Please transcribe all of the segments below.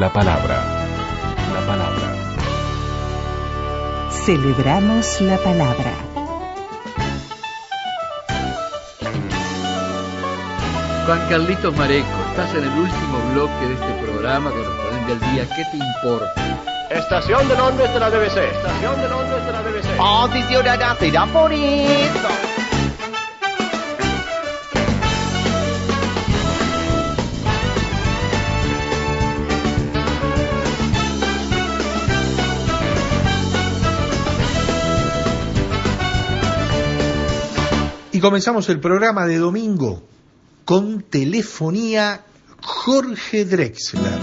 La palabra. La palabra. Celebramos la palabra. Juan Carlitos Mareco, estás en el último bloque de este programa correspondiente al día. ¿Qué te importa? Estación de Londres de la BBC. Estación de Londres de la BBC. Atención a la por eso. Y comenzamos el programa de domingo con telefonía Jorge Drexler.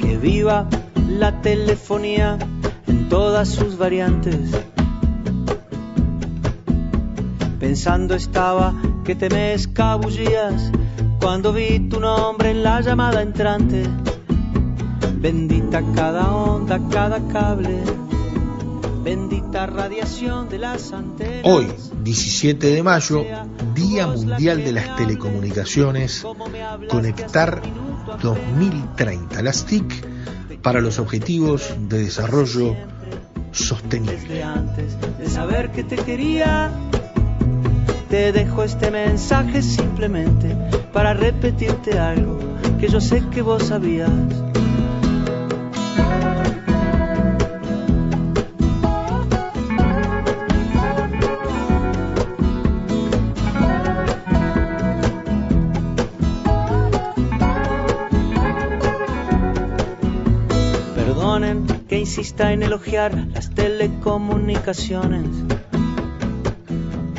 Que viva la telefonía en todas sus variantes. Pensando estaba que te me escabullías cuando vi tu nombre en la llamada entrante. Bendita cada onda, cada cable. Bendita radiación de las antenas. Hoy, 17 de mayo, Día Mundial de las Telecomunicaciones, Conectar 2030, las TIC para los Objetivos de Desarrollo Sostenible. Antes de saber que te quería, te dejo este mensaje simplemente para repetirte algo que yo sé que vos sabías. Perdonen que insista en elogiar las telecomunicaciones.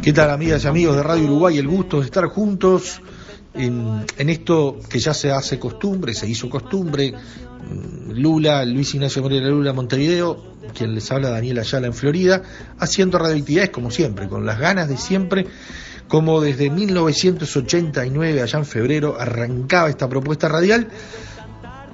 ¿Qué tal amigas y amigos de Radio Uruguay? El gusto de estar juntos en, en esto que ya se hace costumbre, se hizo costumbre. Mm, Lula, Luis Ignacio Moreira Lula Montevideo, quien les habla Daniel Ayala en Florida, haciendo radioactividades como siempre, con las ganas de siempre, como desde 1989, allá en febrero, arrancaba esta propuesta radial.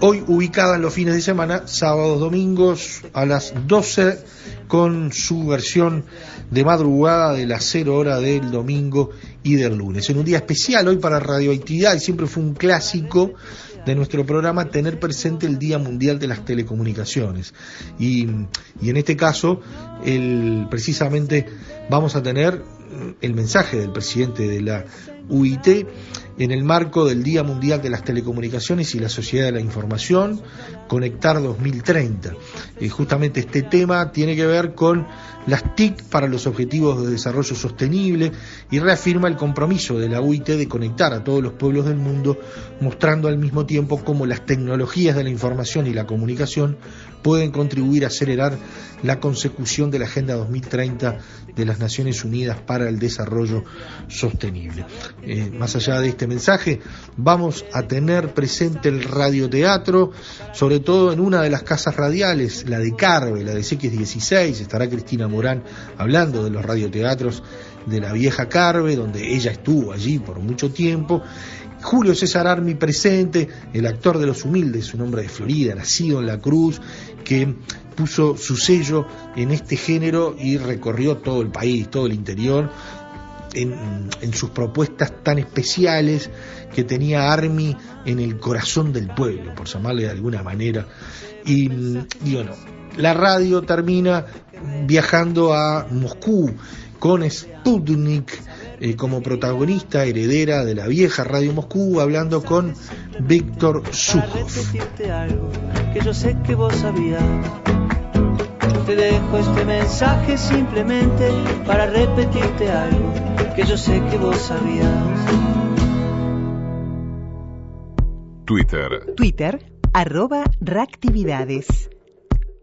Hoy ubicada en los fines de semana, sábados, domingos, a las 12, con su versión de madrugada de las 0 hora del domingo y del lunes. En un día especial hoy para radioactividad, y siempre fue un clásico de nuestro programa tener presente el Día Mundial de las Telecomunicaciones. Y, y en este caso, el, precisamente vamos a tener el mensaje del presidente de la UIT en el marco del Día Mundial de las Telecomunicaciones y la Sociedad de la Información, Conectar 2030. Y justamente este tema tiene que ver con las TIC para los Objetivos de Desarrollo Sostenible y reafirma el compromiso de la UIT de conectar a todos los pueblos del mundo, mostrando al mismo tiempo cómo las tecnologías de la información y la comunicación pueden contribuir a acelerar la consecución de la Agenda 2030 de las Naciones Unidas para el Desarrollo Sostenible. Eh, más allá de este mensaje, vamos a tener presente el radioteatro, sobre todo en una de las casas radiales, la de Carve, la de CX16, estará Cristina Morán hablando de los radioteatros de la vieja Carve, donde ella estuvo allí por mucho tiempo. Julio César Armi presente, el actor de Los Humildes, un hombre de Florida, nacido en La Cruz, que puso su sello en este género y recorrió todo el país, todo el interior, en, sus propuestas tan especiales que tenía Army en el corazón del pueblo, por llamarle de alguna manera. Y, y bueno, la radio termina viajando a Moscú con Sputnik eh, como protagonista heredera de la vieja Radio Moscú, hablando con Víctor Sujov. que yo sé que vos sabías. Te dejo este mensaje simplemente para repetirte algo que yo sé que vos sabías. Twitter. Twitter. arroba reactividades.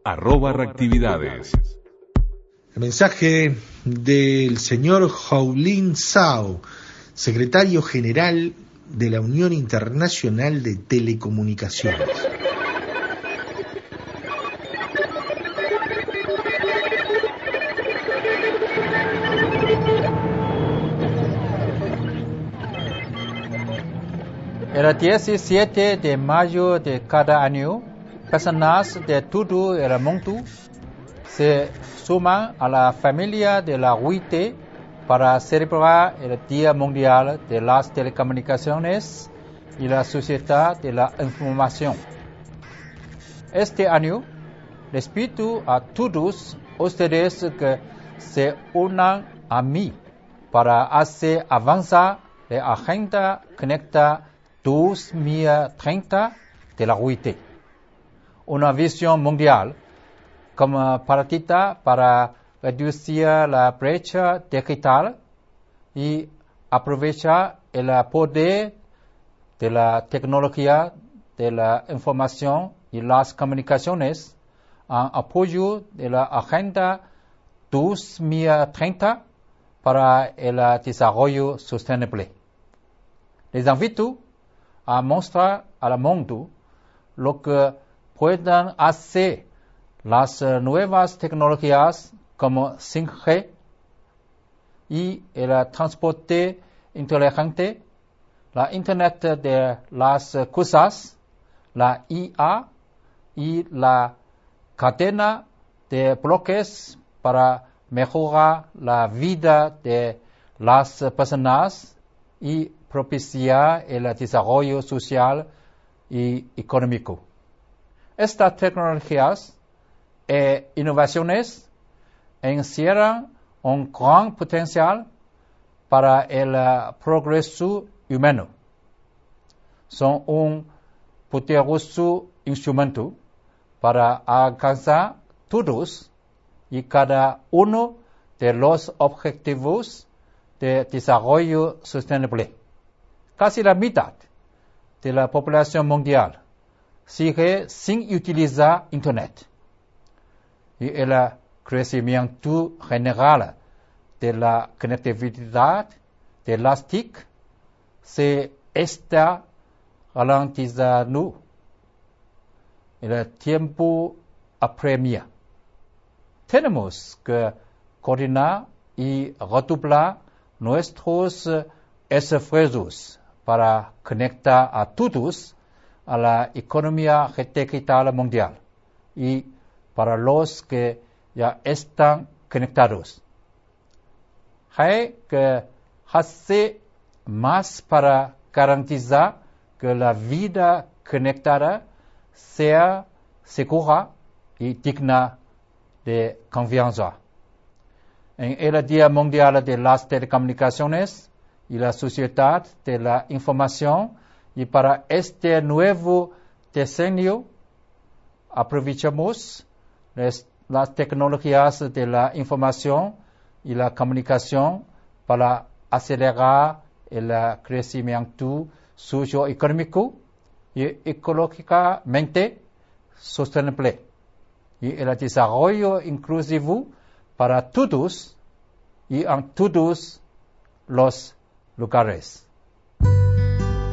Arroba reactividades. El mensaje del señor Jaulin Sao, secretario general de la Unión Internacional de Telecomunicaciones. El 17 de mayo de cada año, personas de todo el mundo se suman a la familia de la UIT para celebrar el Día Mundial de las Telecomunicaciones y la Sociedad de la Información. Este año, les pido a todos ustedes que se unan a mí para hacer avanzar la Agenda Conecta 2030 de la UIT. Una visión mundial como partida para reducir la brecha digital y aprovechar el poder de la tecnología de la información y las comunicaciones en apoyo de la Agenda 2030 para el desarrollo sostenible. Les invito a mostrar al mundo lo que pueden hacer las nuevas tecnologías como 5G y el transporte inteligente, la Internet de las cosas, la IA y la cadena de bloques para mejorar la vida de las personas y propiciar el desarrollo social y económico. Estas tecnologías e innovaciones encierran un gran potencial para el progreso humano. Son un poderoso instrumento para alcanzar todos y cada uno de los objetivos de desarrollo sostenible. Casi la mitad de la población mundial sigue sin utilizar Internet. Y el crecimiento general de la conectividad de las TIC se está garantizando. El tiempo apremia. Tenemos que coordinar y redoblar nuestros esfuerzos para conectar a todos a la economía digital mundial y para los que ya están conectados. Hay que hacer más para garantizar que la vida conectada sea segura y digna de confianza. En el Día Mundial de las Telecomunicaciones y la Sociedad de la Información. Y para este nuevo decenio aprovechamos las tecnologías de la información y la comunicación para acelerar el crecimiento socioeconómico y ecológicamente sostenible. Y el desarrollo inclusivo para todos y en todos los lugares.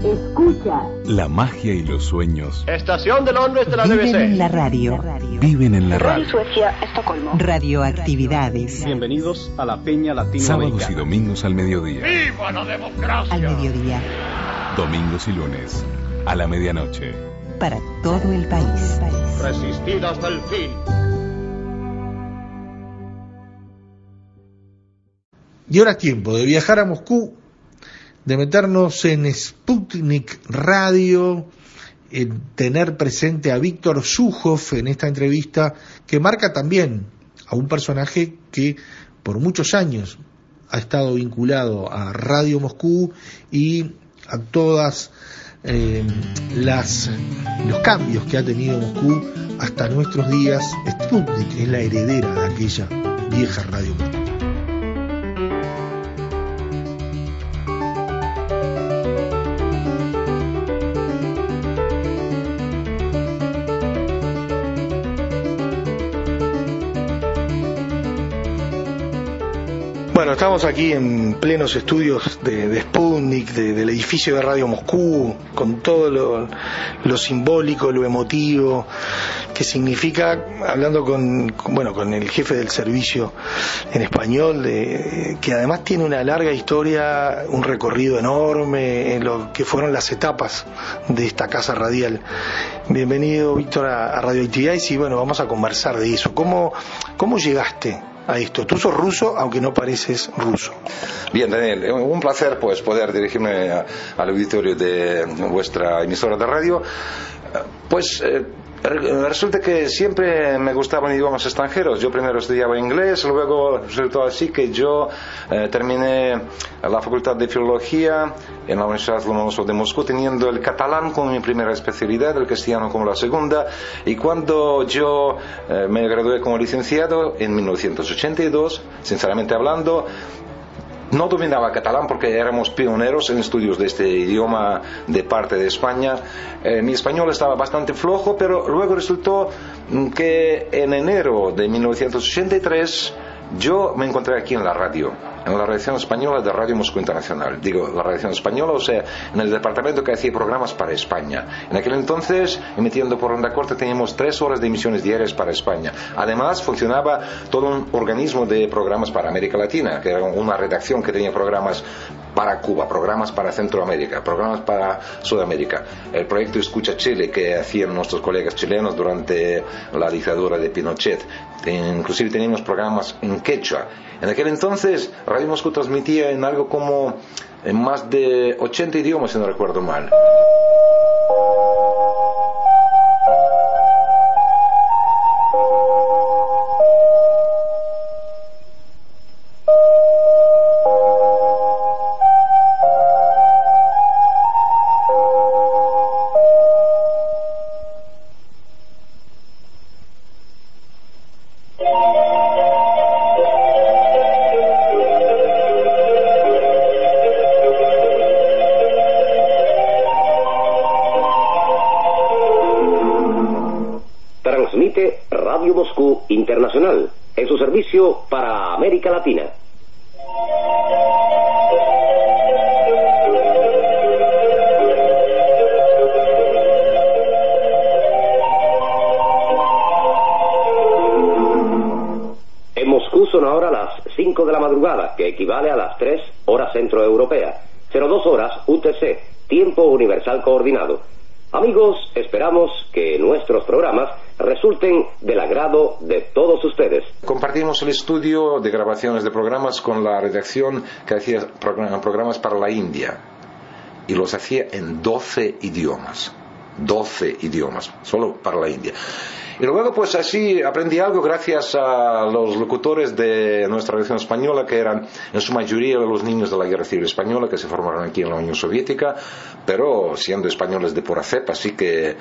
Escucha. La magia y los sueños Estación de Londres de la Viven en BBC. la radio. viven en la radio. Suecia, Estocolmo. Radioactividades. Bienvenidos a la Peña Sábados y Latinoamericana. domingos al mediodía. ¡Viva la democracia! Al mediodía. Domingos y lunes a la medianoche. Para todo el país. Resistid hasta el fin. Y ahora es tiempo de viajar a Moscú, de meternos en Sputnik Radio, en tener presente a Víctor Zujov en esta entrevista que marca también a un personaje que por muchos años ha estado vinculado a Radio Moscú y a todas eh, las los cambios que ha tenido Moscú hasta nuestros días. Sputnik es la heredera de aquella vieja Radio Moscú. Estamos aquí en plenos estudios de, Sputnik, de- del edificio de Radio Moscú, con todo lo, simbólico, lo emotivo, que significa, hablando con, bueno, con el jefe del servicio en español, de- que además tiene una larga historia, un recorrido enorme en lo que fueron las etapas de esta casa radial. Bienvenido, Víctor, a, a Radio Actividades y bueno, vamos a conversar de eso. ¿Cómo, cómo llegaste a esto? Tú sos ruso, aunque no pareces ruso. Bien, Daniel, un placer pues poder dirigirme al auditorio de vuestra emisora de radio. Eh, Pues eh, resulta que siempre me gustaban idiomas extranjeros. Yo primero estudiaba inglés, luego resultó así que yo eh, terminé la facultad de filología en la Universidad Lomonosov de Moscú, teniendo el catalán como mi primera especialidad, el castellano como la segunda. Y cuando yo eh, me gradué como licenciado en 1982, sinceramente hablando, no dominaba catalán porque éramos pioneros en estudios de este idioma de parte de España. Eh, mi español estaba bastante flojo, pero luego resultó mm, que en enero de 1983 yo me encontré aquí en la radio, en la redacción española de Radio Moscú Internacional. Digo, la redacción española, o sea, en el departamento que hacía programas para España. En aquel entonces, emitiendo por onda corta, teníamos tres horas de emisiones diarias para España. Además, funcionaba todo un organismo de programas para América Latina, que era una redacción que tenía programas para Cuba, programas para Centroamérica, programas para Sudamérica. El proyecto Escucha Chile que hacían nuestros colegas chilenos durante la dictadura de Pinochet. Inclusive teníamos programas en quechua. En aquel entonces Radio Moscú transmitía en algo como en más de 80 idiomas, si no recuerdo mal. Internacional en su servicio para América Latina. En Moscú son ahora las 5 de la madrugada, que equivale a las 3 horas centroeuropea, 02 horas UTC, tiempo universal coordinado. Amigos, esperamos que nuestros programas resulten del agrado de todos ustedes. Compartimos el estudio de grabaciones de programas con la redacción que hacía programa- programas para la India y los hacía en 12 idiomas. 12 idiomas, solo para la India. Y luego, pues así aprendí algo gracias a los locutores de nuestra redacción española, que eran en su mayoría los niños de la Guerra Civil Española, que se formaron aquí en la Unión Soviética, pero siendo españoles de pura cepa, así que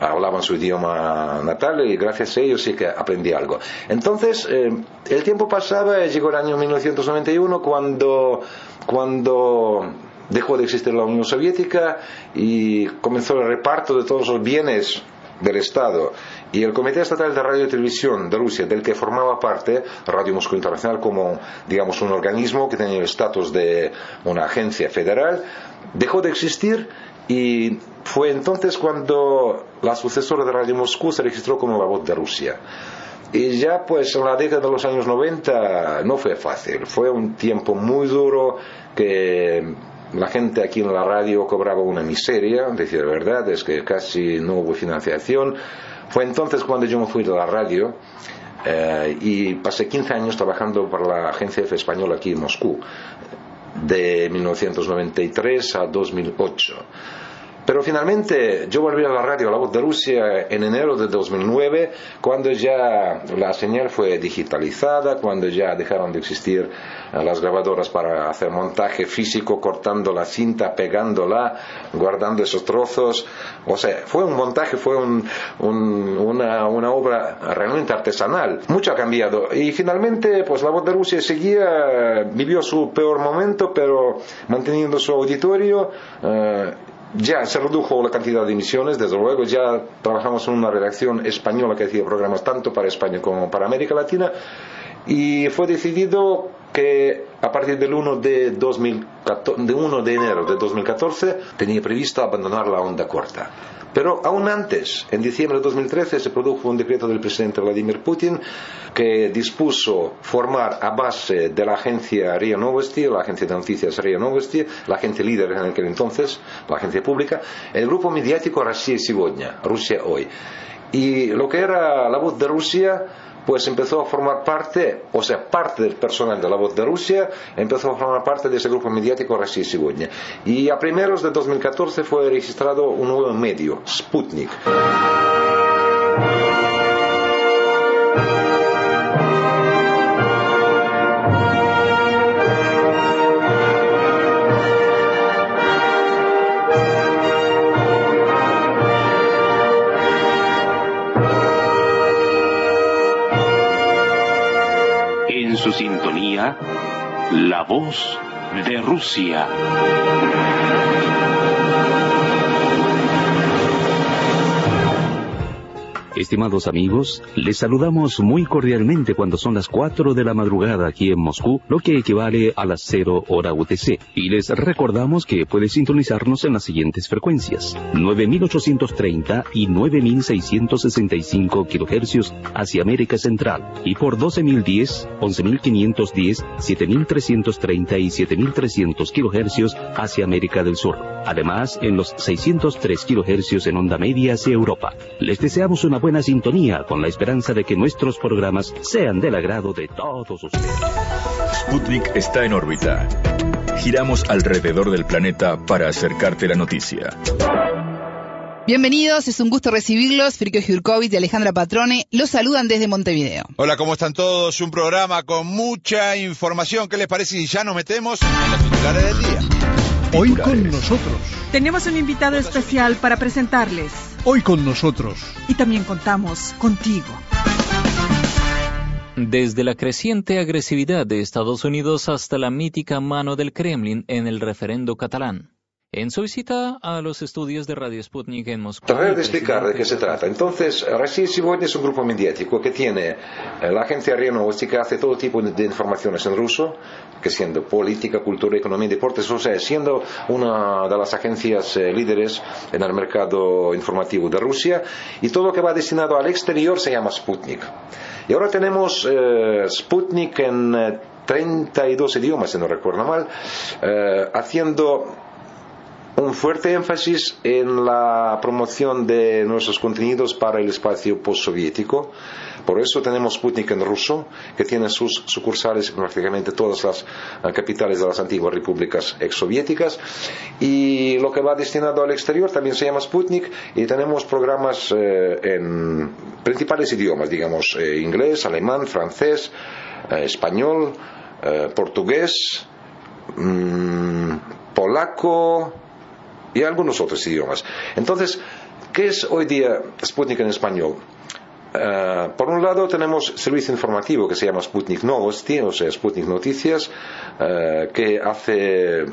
hablaban su idioma natal y gracias a ellos sí que aprendí algo. Entonces, eh, el tiempo pasaba, llegó el año 1991 cuando, cuando dejó de existir la Unión Soviética y comenzó el reparto de todos los bienes del Estado. Y el Comité Estatal de Radio y Televisión de Rusia, del que formaba parte Radio Moscú Internacional como, digamos, un organismo que tenía el estatus de una agencia federal, dejó de existir y fue entonces cuando la sucesora de Radio Moscú se registró como la voz de Rusia. Y ya pues en la década de los años 90 no fue fácil, fue un tiempo muy duro que la gente aquí en la radio cobraba una miseria, decir la verdad, es que casi no hubo financiación. Fue entonces cuando yo me fui de la radio eh, y pasé 15 años trabajando para la agencia española aquí en Moscú, de 1993 a 2008. Pero finalmente yo volví a la radio, la voz de Rusia, en enero de 2009, cuando ya la señal fue digitalizada, cuando ya dejaron de existir eh, las grabadoras para hacer montaje físico, cortando la cinta, pegándola, guardando esos trozos. O sea, fue un montaje, fue un- un- una, una obra realmente artesanal. Mucho ha cambiado. Y finalmente, pues la voz de Rusia seguía, vivió su peor momento, pero manteniendo su auditorio. eh, ya se redujo la cantidad de emisiones, desde luego ya trabajamos en una redacción española que hacía programas tanto para España como para América Latina y fue decidido que a partir del 1 de, 2014, de 1 de enero de 2014 tenía previsto abandonar la onda corta. Pero aún antes, en diciembre de 2013, se produjo un decreto del presidente Vladimir Putin que dispuso formar a base de la agencia RIA Novosti, la agencia de noticias RIA Novosti, la agencia líder en aquel entonces, la agencia pública, el grupo mediático Rusia Сегодня, Rusia Hoy. Y lo que era la voz de Rusia pues empezó a formar parte, o sea, parte del personal de la voz de Rusia empezó a formar parte de ese grupo mediático Rusia Сегодня. Y a primeros de 2014 fue registrado un nuevo medio, Sputnik. La Voz de Rusia. Estimados amigos, les saludamos muy cordialmente cuando son las 4 de la madrugada aquí en Moscú, lo que equivale a las 0 hora UTC. Y les recordamos que puede sintonizarnos en las siguientes frecuencias: 9830 y 9665 kHz hacia América Central y por 12010, 11510, 7330 y 7300 kHz hacia América del Sur. Además, en los 603 kHz en onda media hacia Europa. Les deseamos una buena sintonía con la esperanza de que nuestros programas sean del agrado de todos ustedes. Sputnik está en órbita. Giramos alrededor del planeta para acercarte la noticia. Bienvenidos, es un gusto recibirlos. Frikio Jurkovic y Alejandra Patrone los saludan desde Montevideo. Hola, ¿cómo están todos? Un programa con mucha información. ¿Qué les parece si ya nos metemos en los titulares del día? Hoy con nosotros. Tenemos un invitado especial para presentarles. Hoy con nosotros. Y también contamos contigo. Desde la creciente agresividad de Estados Unidos hasta la mítica mano del Kremlin en el referendo catalán En su visita a los estudios de Radio Sputnik en Moscú. Tratar de explicar de qué se trata. Entonces, Rusia Сегодня es un grupo mediático que tiene eh, la agencia RIA Novosti que hace todo tipo de informaciones en ruso, que siendo política, cultura, economía y deportes, o sea, siendo una de las agencias eh, líderes en el mercado informativo de Rusia, y todo lo que va destinado al exterior se llama Sputnik. Y ahora tenemos eh, Sputnik en 32 idiomas, si no recuerdo mal, haciendo un fuerte énfasis en la promoción de nuestros contenidos para el espacio postsoviético. Por eso tenemos Sputnik en ruso, que tiene sus sucursales en prácticamente todas las eh, capitales de las antiguas repúblicas exsoviéticas. Y lo que va destinado al exterior también se llama Sputnik y tenemos programas eh, en principales idiomas, digamos, eh, inglés, alemán, francés, español, portugués, mm, polaco, y algunos otros idiomas. Entonces, ¿qué es hoy día Sputnik en español? Eh, por un lado tenemos servicio informativo que se llama Sputnik Novosti, o sea, Sputnik Noticias, eh, que hace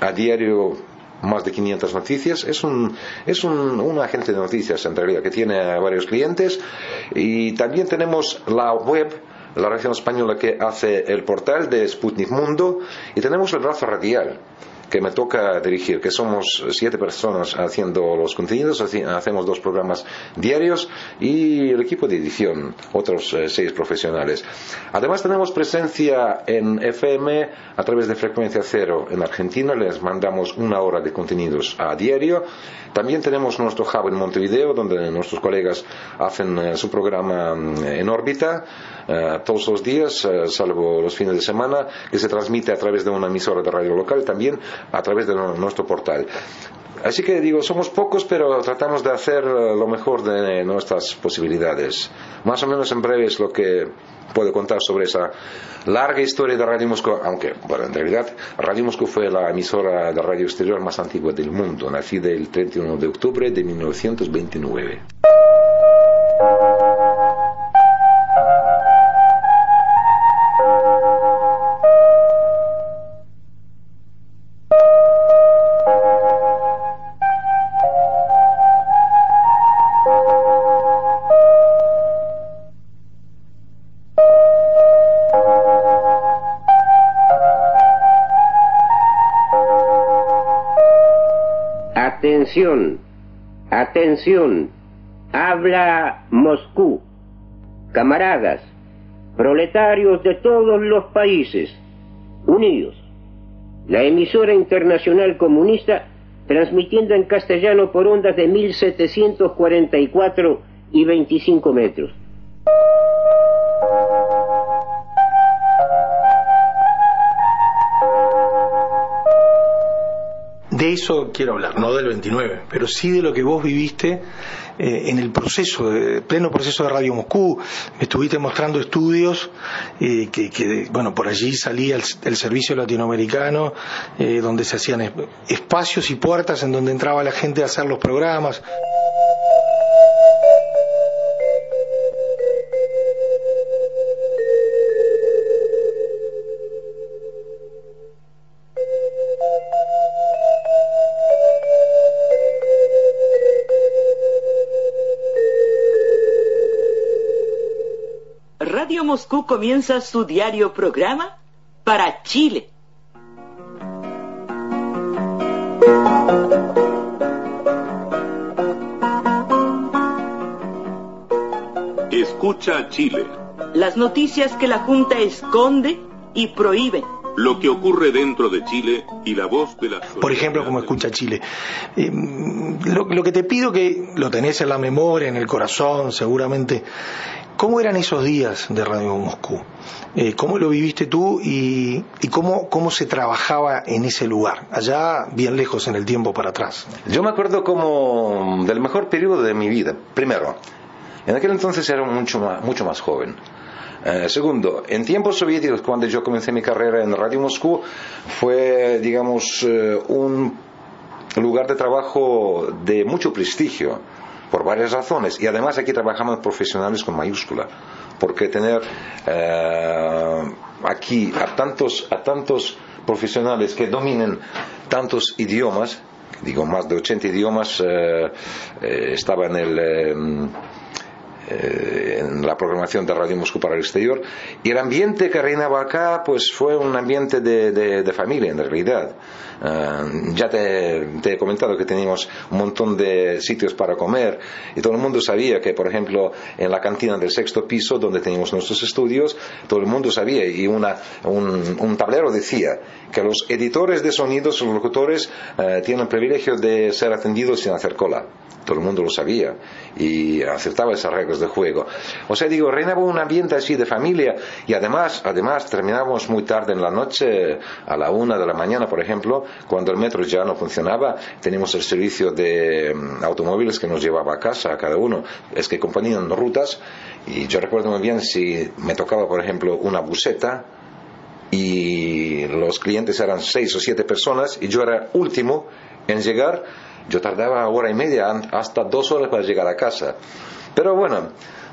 a diario más de 500 noticias. Es un, es un, un, agente de noticias en realidad que tiene varios clientes. Y también tenemos la web, la región española que hace el portal de Sputnik Mundo. Y tenemos el brazo radial que me toca dirigir, que somos siete personas haciendo los contenidos, hacemos dos programas diarios y el equipo de edición, otros eh, seis profesionales. Además tenemos presencia en FM a través de frecuencia cero en Argentina, les mandamos una hora de contenidos a diario. También tenemos nuestro hub en Montevideo, donde nuestros colegas hacen eh, su programa mm, en órbita eh, todos los días, salvo los fines de semana, que se transmite a través de una emisora de radio local también a través de nuestro portal. Así que digo, somos pocos, pero tratamos de hacer eh, lo mejor de nuestras posibilidades. Más o menos en breve es lo que puedo contar sobre esa larga historia de Radio Moscú, aunque, bueno, en realidad Radio Moscú fue la emisora de radio exterior más antigua del mundo, nacida el 31 de octubre de 1929. Atención, atención, habla Moscú. Camaradas, proletarios de todos los países, unidos. La emisora internacional comunista transmitiendo en castellano por ondas de 1744 y 25 metros. Quiero hablar, no del 29, pero sí de lo que vos viviste eh, en el proceso, de, pleno proceso de Radio Moscú. Me estuviste mostrando estudios eh, que, bueno, por allí salía el, servicio latinoamericano, eh, donde se hacían espacios y puertas en donde entraba la gente a hacer los programas. Moscú comienza su diario programa para Chile. Escucha Chile. Las noticias que la Junta esconde y prohíbe. Lo que ocurre dentro de Chile y la voz de la... Por ejemplo, como escucha Chile. Eh, lo, lo que te pido que lo tenés en la memoria, en el corazón, seguramente, ¿Cómo eran esos días de Radio Moscú? Eh, ¿Cómo lo viviste tú y, cómo, cómo, se trabajaba en ese lugar, allá bien lejos en el tiempo para atrás? Yo me acuerdo como del mejor periodo de mi vida. Primero, en aquel entonces era mucho más, mucho más joven. Eh, segundo, en tiempos soviéticos, cuando yo comencé mi carrera en Radio Moscú, fue, digamos, eh, un lugar de trabajo de mucho prestigio por varias razones. Y además aquí trabajamos profesionales con mayúscula, porque tener eh, aquí a tantos, a tantos profesionales que dominen tantos idiomas, digo más de 80 idiomas, eh, eh, estaba en el en la programación de Radio Moscú para el exterior. Y el ambiente que reinaba acá, pues fue un ambiente de, de familia en realidad. Eh, ya te, he comentado que teníamos un montón de sitios para comer y todo el mundo sabía que, por ejemplo, en la cantina del sexto piso, donde teníamos nuestros estudios, todo el mundo sabía y una, un, tablero decía que los editores de sonidos, los locutores, eh, tienen el privilegio de ser atendidos sin hacer cola todo el mundo lo sabía y aceptaba esas reglas de juego. O sea, digo, reinaba un ambiente así de familia y además, además terminábamos muy tarde en la noche, a la una de la mañana, por ejemplo, cuando el metro ya no funcionaba, teníamos el servicio de mm, automóviles que nos llevaba a casa a cada uno. Es que componían rutas y yo recuerdo muy bien si me tocaba, por ejemplo, una buseta y los clientes eran seis o siete personas y yo era último en llegar yo tardaba hora y media, hasta dos horas para llegar a casa. Pero bueno,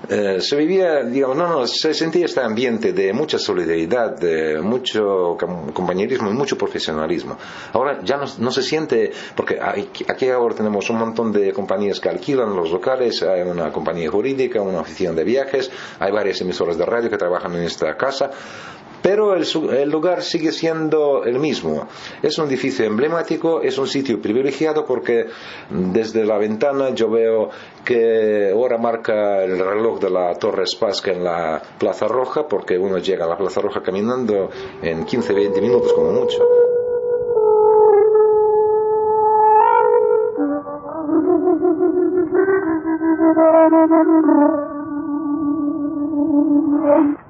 eh, se vivía, digamos, no, no, se sentía este ambiente de mucha solidaridad, de mucho compañerismo y mucho profesionalismo. Ahora ya no, se siente, porque aquí ahora tenemos un montón de compañías que alquilan los locales, hay una compañía jurídica, una oficina de viajes, hay varias emisoras de radio que trabajan en esta casa, pero el, lugar sigue siendo el mismo. Es un edificio emblemático, es un sitio privilegiado porque desde la ventana yo veo que ahora marca el reloj de la Torre Spasca en la Plaza Roja, porque uno llega a la Plaza Roja caminando en 15-20 minutos como mucho.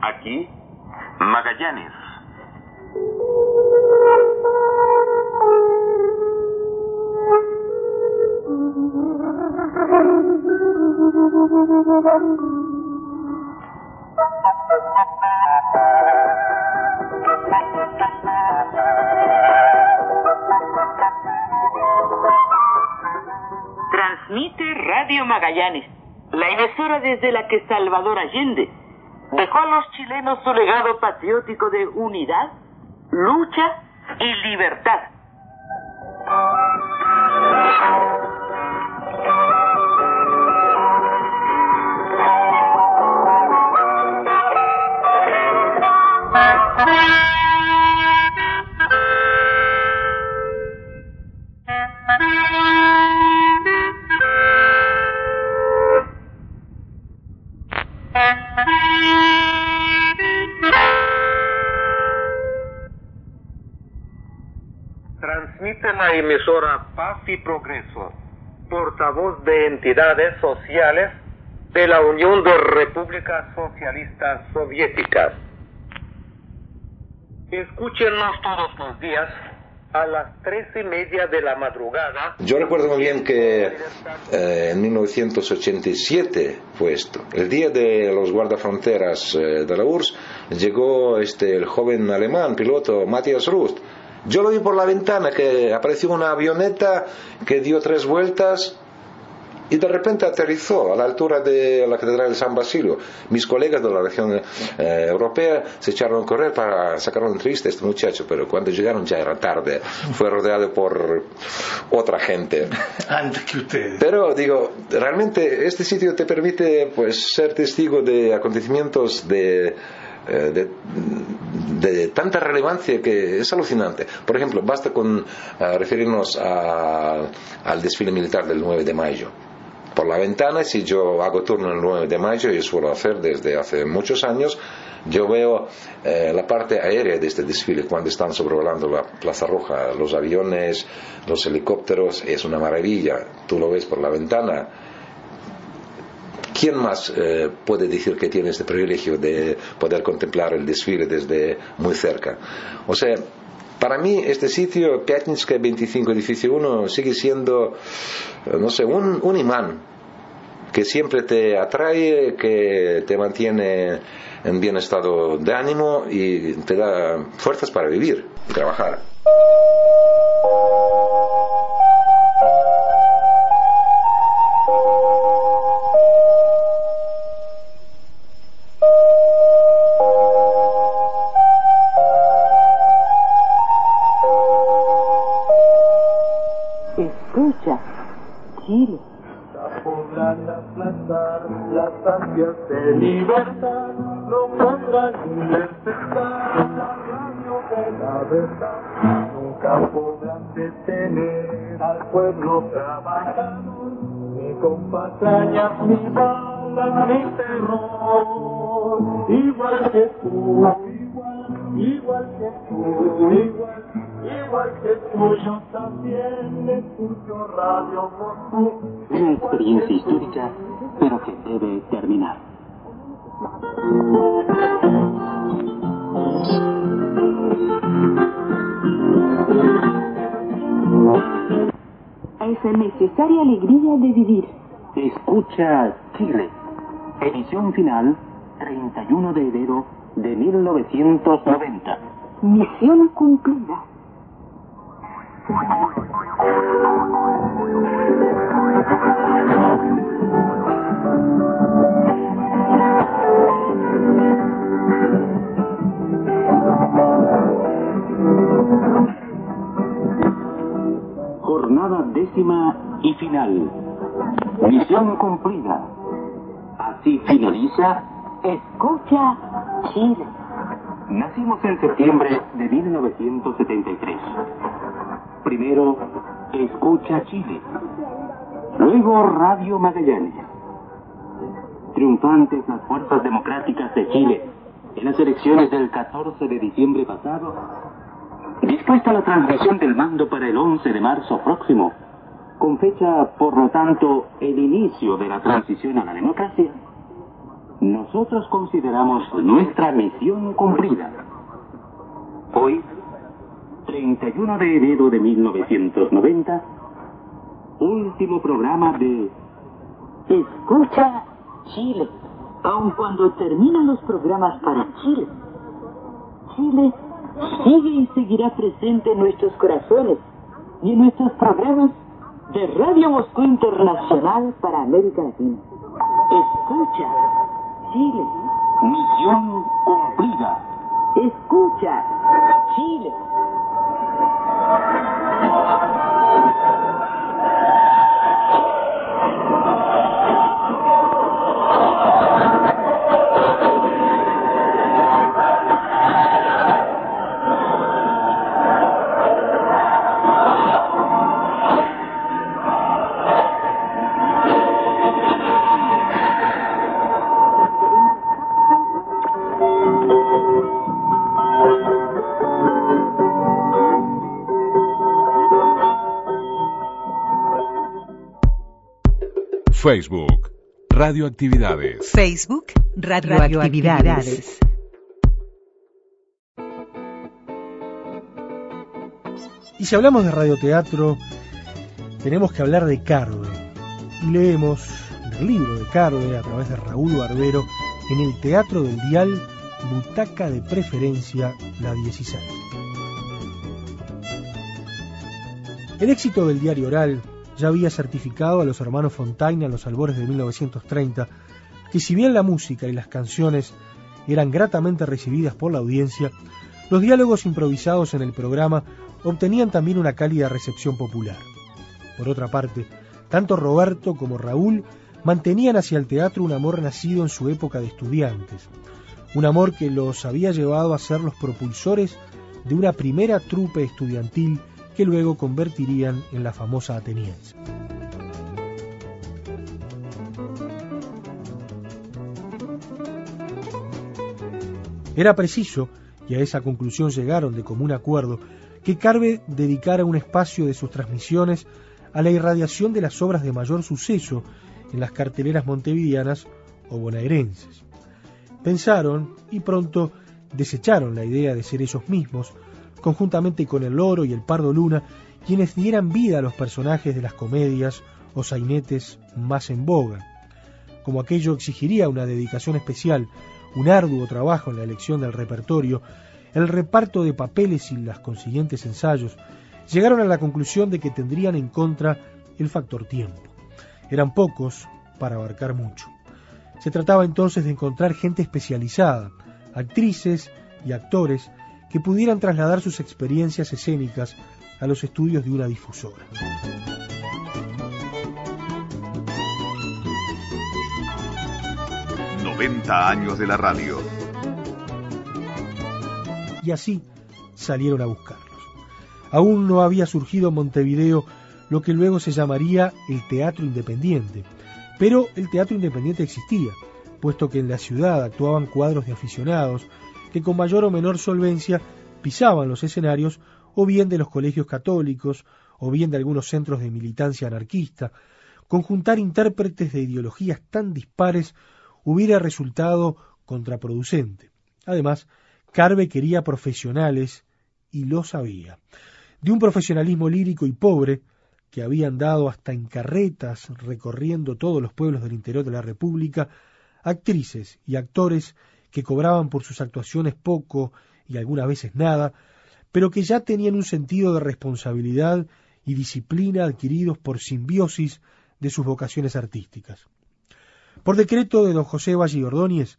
Aquí, Magallanes. Transmite Radio Magallanes, la emisora desde la que Salvador Allende dejó a los chilenos su legado patriótico de unidad, lucha y libertad. Emisora Paz y Progreso, portavoz de entidades sociales de la Unión de Repúblicas Socialistas Soviéticas. Escúchenos todos los días a las tres y media de la madrugada. Yo recuerdo muy bien que eh, en 1987 fue esto. El día de los guardafronteras eh, de la URSS llegó este, el joven alemán, piloto Matthias Rust. Yo lo vi por la ventana, que apareció una avioneta que dio tres vueltas y de repente aterrizó a la altura de la Catedral de San Basilio. Mis colegas de la región eh, europea se echaron a correr para sacar una entrevista a este muchacho, pero cuando llegaron ya era tarde. Fue rodeado por otra gente. Antes que ustedes. Pero digo, realmente este sitio te permite pues ser testigo de acontecimientos de de, de, tanta relevancia que es alucinante. Por ejemplo, basta con uh, referirnos al desfile militar del 9 de mayo. Por la ventana, si yo hago turno el 9 de mayo, y suelo hacer desde hace muchos años, yo veo eh, la parte aérea de este desfile cuando están sobrevolando la Plaza Roja, los aviones, los helicópteros, es una maravilla. Tú lo ves por la ventana ¿Quién más eh, puede decir que tiene este privilegio de poder contemplar el desfile desde muy cerca? O sea, para mí este sitio, Piatnitska 25 edificio 1, sigue siendo, eh, no sé, un, un imán que siempre te atrae, que te mantiene en bien estado de ánimo y te da fuerzas para vivir y trabajar. Libertad no podrán interceptar la radio de la verdad. Nunca podrán detener al pueblo trabajador, ni con patrañas, ni balas, ni terror. Igual que tú, igual, igual que tú, igual. Igual que tú, yo también escucho Radio Moscú. Una experiencia histórica, pero que debe terminar. Esa necesaria alegría de vivir. Escucha Chile. Edición final, 31 de enero de 1990. Misión cumplida. Jornada décima y final. Misión cumplida. Así finaliza Escucha Chile. Nacimos en septiembre de 1973. Primero, Escucha Chile. Luego, Radio Magallanes. Triunfantes las fuerzas democráticas de Chile en las elecciones del 14 de diciembre pasado. Dispuesta la transmisión del mando para el 11 de marzo próximo, con fecha, por lo tanto, el inicio de la transición a la democracia, nosotros consideramos nuestra misión cumplida. Hoy, 31 de enero de 1990, último programa de Escucha Chile. Aun cuando terminan los programas para Chile, Chile sigue y seguirá presente en nuestros corazones y en nuestros programas de Radio Moscú Internacional para América Latina. Escucha Chile. Misión cumplida. Escucha Chile. Facebook, Radioactividades. Facebook, Radioactividades. Y si hablamos de radioteatro, tenemos que hablar de Carve. Y leemos del libro de Carve a través de Raúl Barbero en el Teatro del Dial, Butaca de Preferencia, la 16. El éxito del diario oral ya había certificado a los hermanos Fontaine en los albores de 1930 que si bien la música y las canciones eran gratamente recibidas por la audiencia, los diálogos improvisados en el programa obtenían también una cálida recepción popular. Por otra parte, tanto Roberto como Raúl mantenían hacia el teatro un amor nacido en su época de estudiantes, un amor que los había llevado a ser los propulsores de una primera trupe estudiantil que luego convertirían en la famosa ateniense. Era preciso, y a esa conclusión llegaron de común acuerdo, que Carve dedicara un espacio de sus transmisiones a la irradiación de las obras de mayor suceso en las carteleras montevideanas o bonaerenses. Pensaron y pronto desecharon la idea de ser ellos mismos, conjuntamente con el Loro y el Pardo Luna, quienes dieran vida a los personajes de las comedias o sainetes más en boga. Como aquello exigiría una dedicación especial, un arduo trabajo en la elección del repertorio, el reparto de papeles y los consiguientes ensayos, llegaron a la conclusión de que tendrían en contra el factor tiempo. Eran pocos para abarcar mucho. Se trataba entonces de encontrar gente especializada, actrices y actores que pudieran trasladar sus experiencias escénicas a los estudios de una difusora. ...90 años de la radio. Y así salieron a buscarlos. Aún no había surgido en Montevideo lo que luego se llamaría el teatro independiente. Pero el teatro independiente existía, puesto que en la ciudad actuaban cuadros de aficionados que con mayor o menor solvencia pisaban los escenarios o bien de los colegios católicos o bien de algunos centros de militancia anarquista. Conjuntar intérpretes de ideologías tan dispares hubiera resultado contraproducente. Además, Carve quería profesionales y lo sabía. De un profesionalismo lírico y pobre, que había andado hasta en carretas recorriendo todos los pueblos del interior de la República, actrices y actores que cobraban por sus actuaciones poco y algunas veces nada, pero que ya tenían un sentido de responsabilidad y disciplina adquiridos por simbiosis de sus vocaciones artísticas. Por decreto de don José Valle Ordóñez,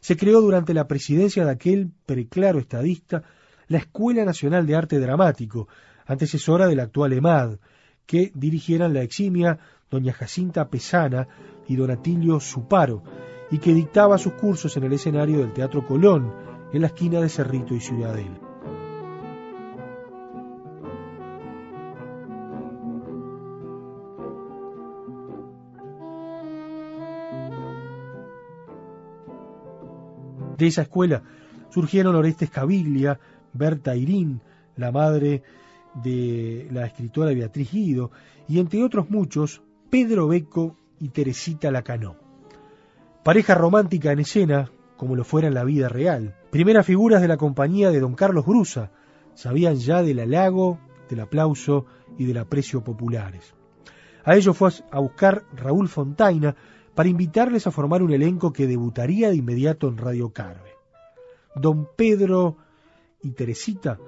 se creó durante la presidencia de aquel preclaro estadista la Escuela Nacional de Arte Dramático, antecesora de la actual EMAD, que dirigieran la eximia doña Jacinta Pesana y don Atilio Suparo, y que dictaba sus cursos en el escenario del Teatro Colón, en la esquina de Cerrito y Ciudadel. De esa escuela surgieron Orestes Caviglia, Berta Irín, la madre de la escritora Beatriz Guido, y entre otros muchos, Pedro Beco y Teresita Lacanó. Pareja romántica en escena, como lo fuera en la vida real. Primeras figuras de la compañía de don Carlos Brusa, sabían ya del halago, del aplauso y del aprecio populares. A ello fue a buscar Raúl Fontaina para invitarles a formar un elenco que debutaría de inmediato en Radio Carve. Don Pedro y Teresita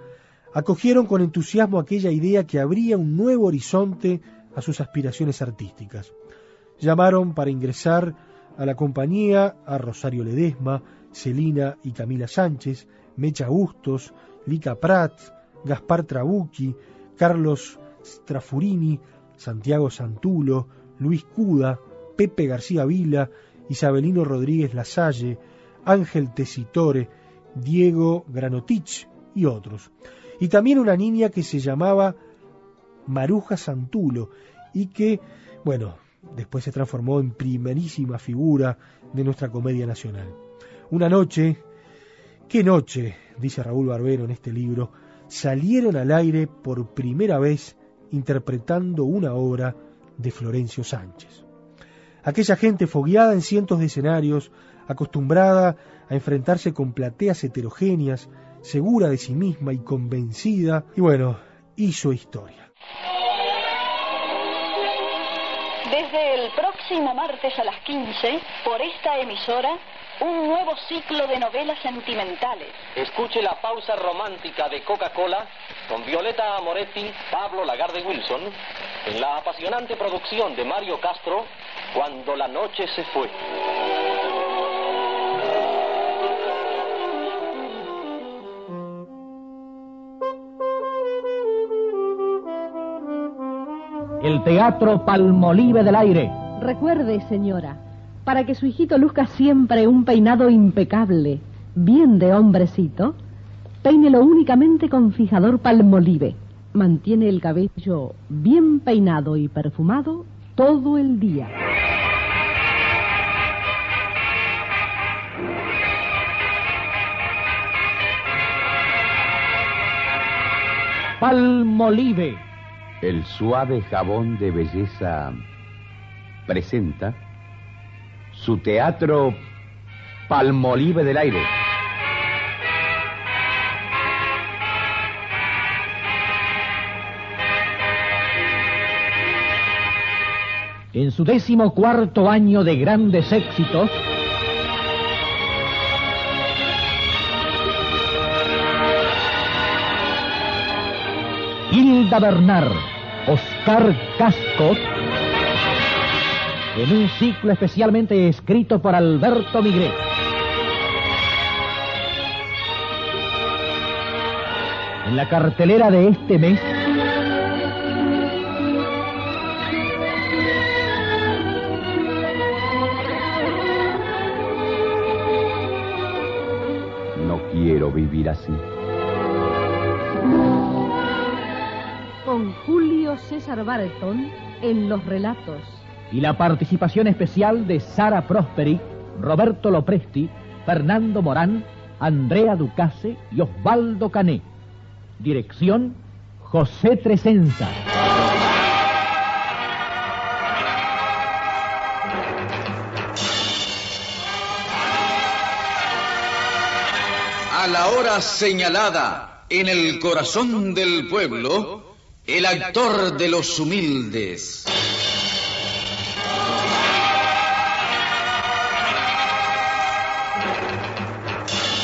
acogieron con entusiasmo aquella idea que abría un nuevo horizonte a sus aspiraciones artísticas. Llamaron para ingresar a la compañía a Rosario Ledesma, Celina y Camila Sánchez, Mecha Bustos, Lica Prat, Gaspar Trabucchi, Carlos Strafurini, Santiago Santulo, Luis Cuda, Pepe García Vila, Isabelino Rodríguez Lasalle, Ángel Tesitore, Diego Granotich y otros. Y también una niña que se llamaba Maruja Santulo y que, bueno, después se transformó en primerísima figura de nuestra comedia nacional. Una noche, qué noche, dice Raúl Barbero en este libro, salieron al aire por primera vez interpretando una obra de Florencio Sánchez. aquella gente fogueada en cientos de escenarios, acostumbrada a enfrentarse con plateas heterogéneas, segura de sí misma y convencida, y bueno, hizo historia. Desde el próximo martes a las 15, por esta emisora, un nuevo ciclo de novelas sentimentales. Escuche la pausa romántica de Coca-Cola con Violeta Amoretti, Pablo Lagarde Wilson, en la apasionante producción de Mario Castro, Cuando la noche se fue. El Teatro Palmolive del Aire. Recuerde, señora, para que su hijito luzca siempre un peinado impecable, bien de hombrecito, peínelo únicamente con fijador Palmolive. Mantiene el cabello bien peinado y perfumado todo el día. Palmolive. El suave jabón de belleza presenta su teatro Palmolive del Aire. En su décimo cuarto año de grandes éxitos, Hilda Bernard, Oscar Casco, en un ciclo especialmente escrito por Alberto Migré. En la cartelera de este mes, No quiero vivir así. César Barton en los relatos. y la participación especial de Sara Prosperi, Roberto Lopresti, Fernando Morán, Andrea Ducase y Osvaldo Cané. Dirección, José Tresenza. A la hora señalada, en el corazón del pueblo, el actor de los humildes.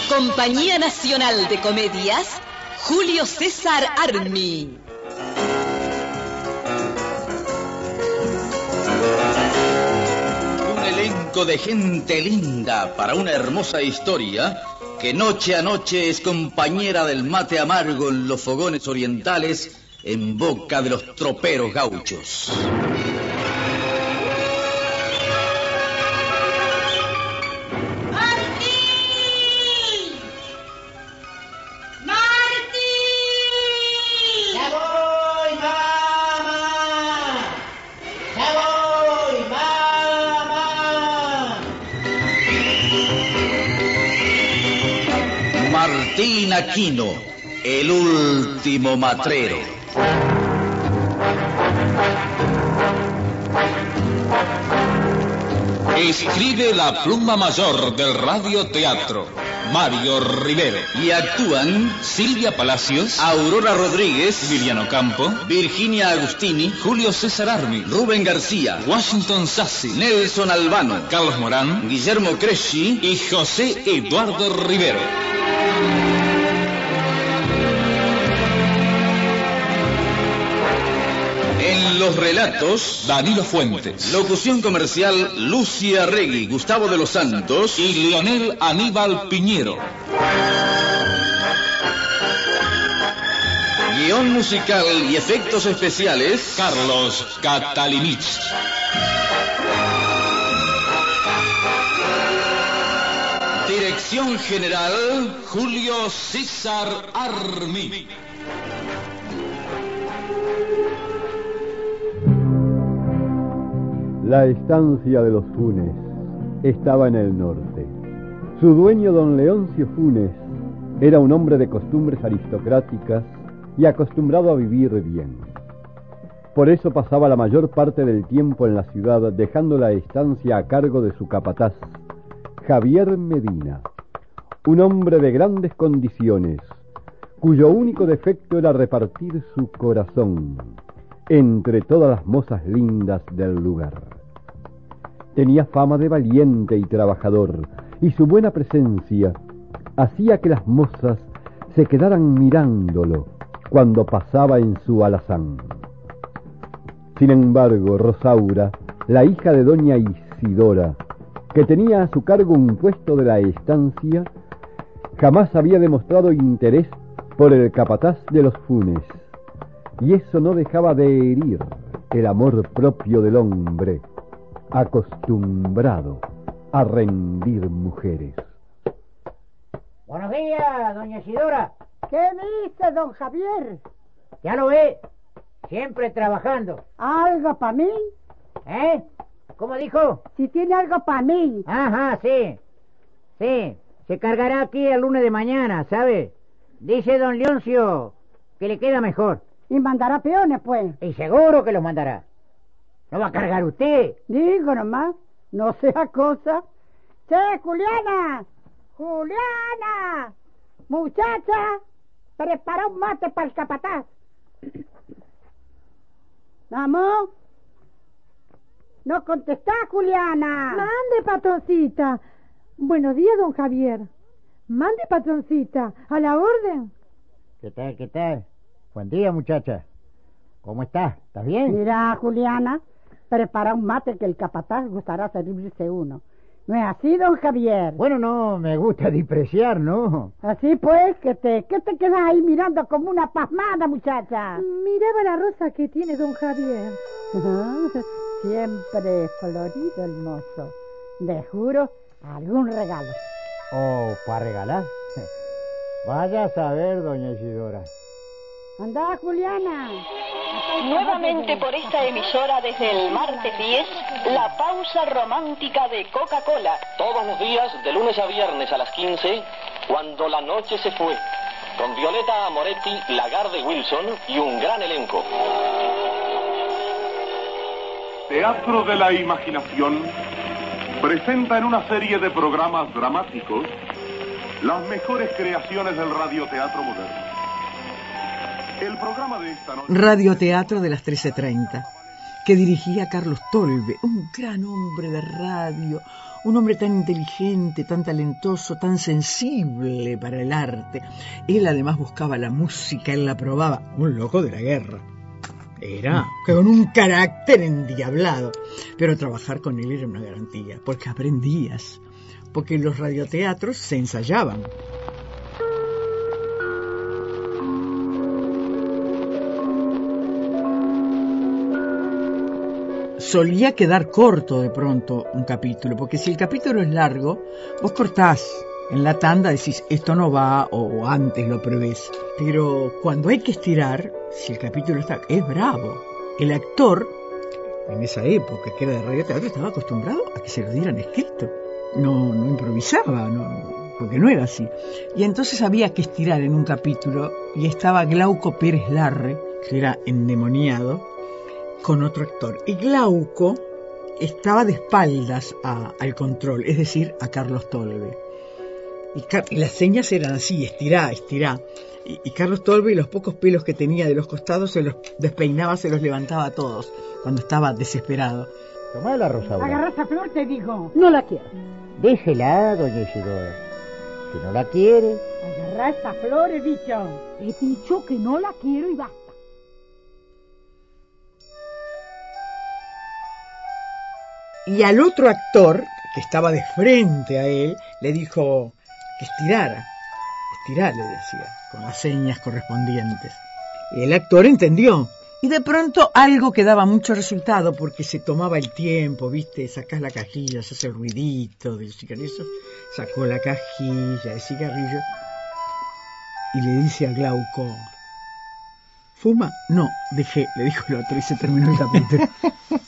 Compañía Nacional de Comedias, Julio César Armi. Un elenco de gente linda para una hermosa historia que noche a noche es compañera del mate amargo en los fogones orientales en boca de los troperos gauchos. ¡Ya voy, mamá! ¡Ya voy, mamá! Martín Aquino, el último matrero. Escribe la pluma mayor del radioteatro, Mario Rivero. Y actúan Silvia Palacios, Aurora Rodríguez, Liliano Campo, Virginia Agustini, Julio César Armi, Rubén García, Washington Sassi, Nelson Albano, Carlos Morán Guillermo Cresci y José Eduardo Rivero. Los relatos, Danilo Fuentes, locución comercial Lucia Regui, Gustavo de los Santos y Leonel Aníbal Piñero. Guión musical y efectos especiales Carlos Catalinich. Dirección general Julio César Armi. La estancia de los Funes estaba en el norte. Su dueño, don Leoncio Funes, era un hombre de costumbres aristocráticas y acostumbrado a vivir bien. Por eso pasaba la mayor parte del tiempo en la ciudad, dejando la estancia a cargo de su capataz, Javier Medina, un hombre de grandes condiciones, cuyo único defecto era repartir su corazón entre todas las mozas lindas del lugar. Tenía fama de valiente y trabajador, y su buena presencia hacía que las mozas se quedaran mirándolo cuando pasaba en su alazán. Sin embargo, Rosaura, la hija de doña Isidora, que tenía a su cargo un puesto de la estancia, jamás había demostrado interés por el capataz de los funes, y eso no dejaba de herir el amor propio del hombre, acostumbrado a rendir mujeres. Buenos días, doña Isidora. ¿Qué dice, don Javier? Ya lo ve, siempre trabajando. ¿Algo para mí? ¿Eh? ¿Cómo dijo? Si tiene algo para mí. Ajá, sí. Sí, se cargará aquí el lunes de mañana, ¿sabe? Dice don Leoncio que le queda mejor. Y mandará peones, pues. Y seguro que los mandará. ¿No va a cargar usted? Digo nomás, no sea cosa. Che, Juliana, Juliana, muchacha, prepara un mate para el capataz. Vamos. No contestá, Juliana. Mande, patroncita. Buenos días, don Javier. Mande, patroncita. A la orden. ¿Qué tal, qué tal? Buen día, muchacha. ¿Cómo estás? ¿Estás bien? Mira, Juliana, prepara un mate que el capataz gustará servirse uno. ¿No es así, don Javier? Bueno, no me gusta despreciar, ¿no? Así pues, que te, que te quedas ahí mirando como una pasmada, muchacha. Miraba la rosa que tiene don Javier. Siempre florido el mozo. Le juro, algún regalo. Oh, ¿para regalar? Vaya a saber, doña Isidora. Anda, Juliana. Nuevamente por esta emisora desde el martes 10, la pausa romántica de Coca-Cola. Todos los días, de lunes a viernes a las 15, cuando la noche se fue. Con Violeta Amoretti, Lagarde Wilson y un gran elenco. Teatro de la Imaginación presenta en una serie de programas dramáticos las mejores creaciones del radioteatro moderno. El programa de esta noche... Radioteatro de las 13.30, que dirigía Carlos Tolbe, un gran hombre de radio, un hombre tan inteligente, tan talentoso, tan sensible para el arte. Él además buscaba la música, él la probaba, un loco de la guerra. Era con un carácter endiablado, pero trabajar con él era una garantía, porque aprendías, porque los radioteatros se ensayaban. Solía quedar corto de pronto un capítulo, porque si el capítulo es largo, vos cortás en la tanda, decís esto no va o antes lo prevés. Pero cuando hay que estirar, si el capítulo está, es bravo. El actor, en esa época que era de radioteatro, estaba acostumbrado a que se lo dieran escrito. No, no improvisaba, porque no era así. Y entonces había que estirar en un capítulo y estaba Glauco Pérez Larre, que era endemoniado, con otro actor. Y Glauco estaba de espaldas al control, es decir, a Carlos Tolbe. Y, las señas eran así, estirá, estirá. Y, Carlos Tolbe y los pocos pelos que tenía de los costados se los despeinaba, se los levantaba a todos cuando estaba desesperado. Tomá la rosa. Agarra esa flor, te digo. No la quiero. Déjela, doña Isidora. Si no la quiere. Agarra esa flor, he dicho. He dicho que no la quiero y basta. Y al otro actor, que estaba de frente a él, le dijo que estirara. Estirar, le decía, con las señas correspondientes. El actor entendió. Y de pronto algo que daba mucho resultado porque se tomaba el tiempo, ¿viste? Sacás la cajilla, se hace el ruidito del cigarrillo. Sacó la cajilla de cigarrillo y le dice a Glauco, ¿fuma? No, dejé, le dijo el otro y se terminó el capítulo.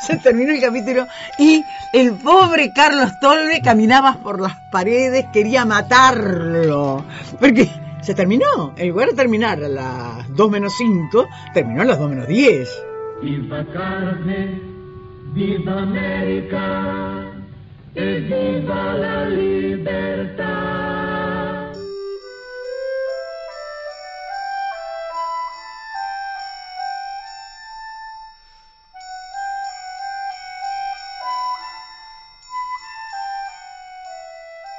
se terminó el capítulo y el pobre Carlos Tolbe caminaba por las paredes, quería matarlo, porque Se terminó. En lugar de terminar a las 2 menos 5, terminó a las 2 menos 10. Viva carne, viva América, y viva la libertad.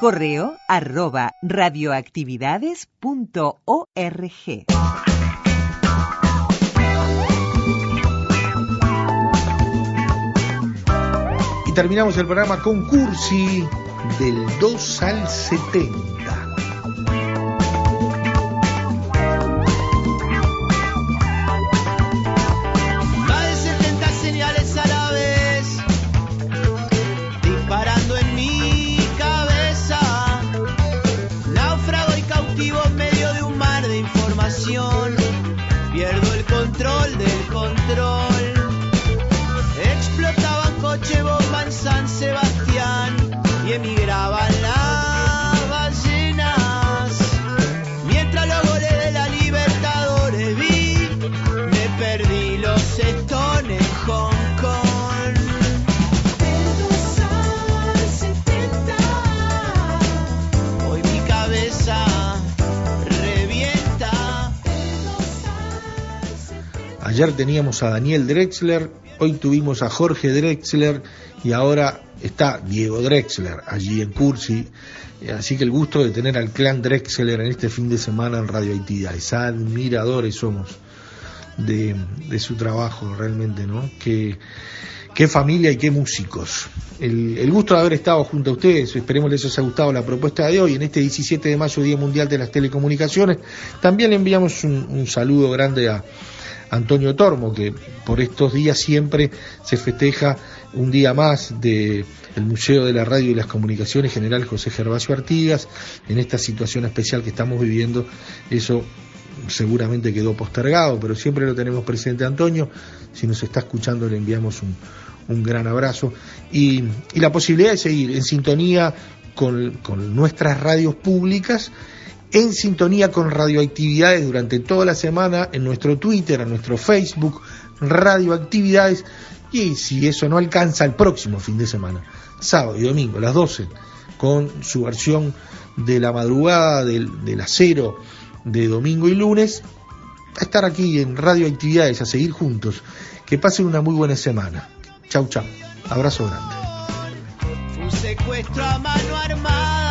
Correo arroba radioactividades.org. Y terminamos el programa con Cursi del 2 al 70. Ayer teníamos a Daniel Drexler, hoy tuvimos a Jorge Drexler y ahora está Diego Drexler allí en Cursi. Eh, Así que el gusto de tener al clan Drexler en este fin de semana en Radioactividades. Admiradores somos de, su trabajo realmente, ¿no? Qué, familia y qué músicos. El, el gusto de haber estado junto a ustedes, esperemos les haya gustado la propuesta de hoy, en este 17 de mayo, Día Mundial de las Telecomunicaciones. También le enviamos un, un saludo grande a Antonio Tormo, que por estos días siempre se festeja un día más de el Museo de la Radio y las Comunicaciones General José Gervasio Artigas, en esta situación especial que estamos viviendo, eso seguramente quedó postergado, pero siempre lo tenemos presente Antonio, si nos está escuchando le enviamos un, gran abrazo. Y, la posibilidad de seguir en sintonía con nuestras radios públicas en sintonía con radioactividades durante toda la semana en nuestro Twitter, en nuestro Facebook, radioactividades, y si eso no alcanza, el próximo fin de semana, sábado y domingo, a las 12, con su versión de la madrugada, del, acero, de domingo y lunes, a estar aquí en radioactividades, a seguir juntos. Que pasen una muy buena semana. Chau, chau. Abrazo grande. Un secuestro a mano armada.